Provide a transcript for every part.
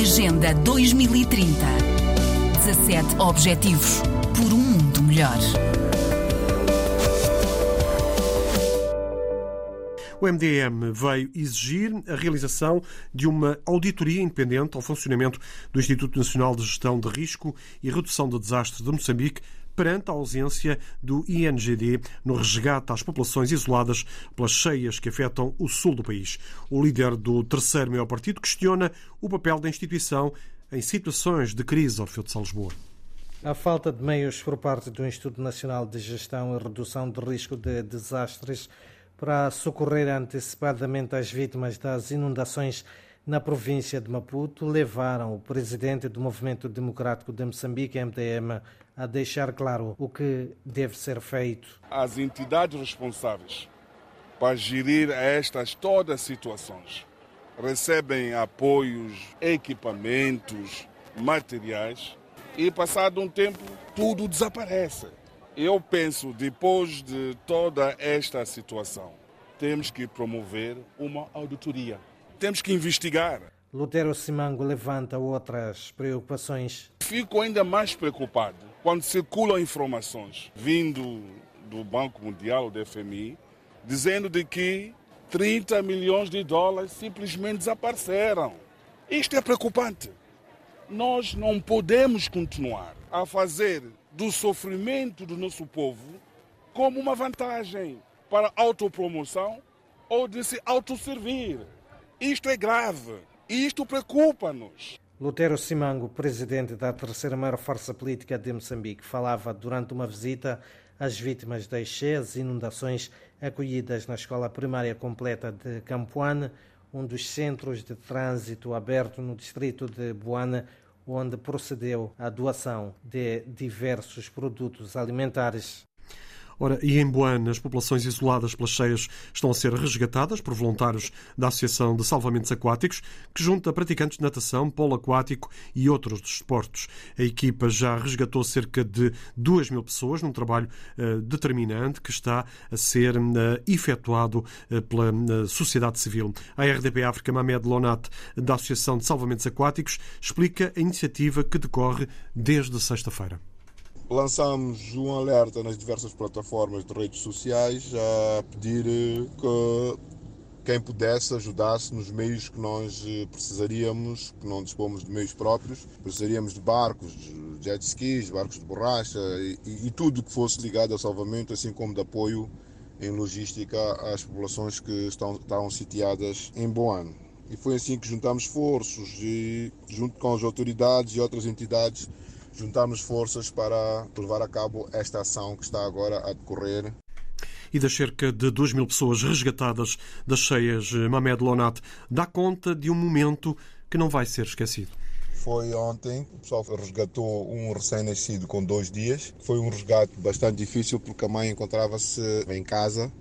Agenda 2030. 17 Objetivos por um mundo melhor. O MDM veio exigir a realização de uma auditoria independente ao funcionamento do Instituto Nacional de Gestão de Risco e Redução de Desastres de Moçambique perante a ausência do INGD no resgate às populações isoladas pelas cheias que afetam o sul do país. O líder do terceiro maior partido questiona o papel da instituição em situações de crise fio de São Lisboa. A falta de meios por parte do Instituto Nacional de Gestão e Redução de Risco de Desastres para socorrer antecipadamente as vítimas das inundações na província de Maputo levaram o presidente do Movimento Democrático de Moçambique, MDM, a deixar claro o que deve ser feito. As entidades responsáveis para gerir estas todas as situações recebem apoios, equipamentos, materiais e passado um tempo tudo desaparece. Eu penso, depois de toda esta situação, temos que promover uma auditoria. Temos que investigar. Lutero Simango levanta outras preocupações. Fico ainda mais preocupado quando circulam informações vindo do Banco Mundial, do FMI, dizendo de que 30 milhões de dólares simplesmente desapareceram. Isto é preocupante. Nós não podemos continuar a fazer do sofrimento do nosso povo como uma vantagem para autopromoção ou de se autosservir. Isto é grave. Isto preocupa-nos. Lutero Simango, presidente da terceira maior força política de Moçambique, falava durante uma visita às vítimas das cheias e inundações acolhidas na escola primária completa de Campoane, um dos centros de trânsito aberto no distrito de Boane, onde procedeu à doação de diversos produtos alimentares. Ora, e em Boana, as populações isoladas pelas cheias estão a ser resgatadas por voluntários da Associação de Salvamentos Aquáticos, que junta praticantes de natação, polo aquático e outros desportos. A equipa já resgatou cerca de 2 mil pessoas num trabalho uh, determinante que está a ser uh, efetuado uh, pela sociedade civil. A RDP África Mamed Lonat, da Associação de Salvamentos Aquáticos, explica a iniciativa que decorre desde sexta-feira lançamos um alerta nas diversas plataformas de redes sociais a pedir que quem pudesse ajudasse nos meios que nós precisaríamos, que não dispomos de meios próprios, precisaríamos de barcos, de jet skis, barcos de borracha e, e tudo que fosse ligado ao salvamento, assim como de apoio em logística às populações que estão, estavam sitiadas em Boano. E foi assim que juntamos esforços e, junto com as autoridades e outras entidades, juntamos forças para levar a cabo esta ação que está agora a decorrer. E das cerca de 2 mil pessoas resgatadas das cheias Mamed Lonat, dá conta de um momento que não vai ser esquecido. Foi ontem, o pessoal resgatou um recém-nascido com dois dias. Foi um resgate bastante difícil porque a mãe encontrava-se em casa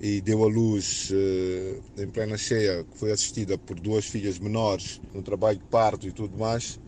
e deu à luz eh, em plena cheia, que foi assistida por duas filhas menores no trabalho de parto e tudo mais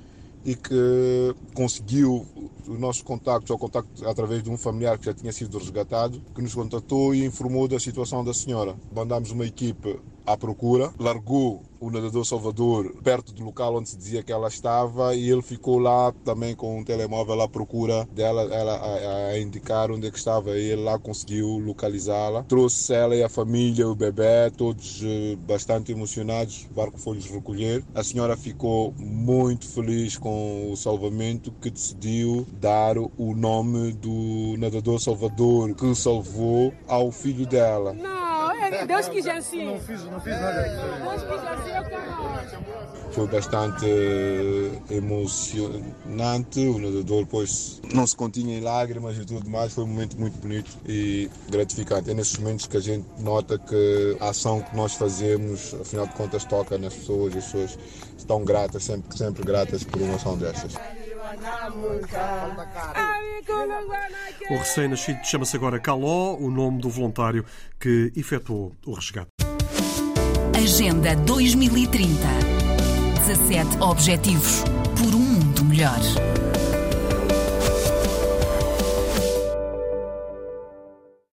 e que conseguiu os nossos contactos, ou contacto através de um familiar que já tinha sido resgatado, que nos contatou e informou da situação da senhora. Mandámos uma equipe à procura, largou o nadador Salvador perto do local onde se dizia que ela estava e ele ficou lá também com um telemóvel à procura dela, ela a, a indicar onde é que estava e ele lá conseguiu localizá-la. Trouxe ela e a família, o bebê, todos uh, bastante emocionados, o barco foi-lhes recolher. A senhora ficou muito feliz com o salvamento que decidiu dar o nome do nadador Salvador que salvou ao filho dela. Deus quis assim. Não fiz, não fiz nada. Deus quis assim, Foi bastante emocionante. O nadador depois não se continha em lágrimas e tudo mais. Foi um momento muito bonito e gratificante. É nesses momentos que a gente nota que a ação que nós fazemos, afinal de contas, toca nas pessoas e as pessoas estão gratas, sempre, sempre gratas por uma ação dessas. O recém-nascido chama-se agora Caló, o nome do voluntário que efetuou o resgate. Agenda 2030. 17 Objetivos por um mundo melhor.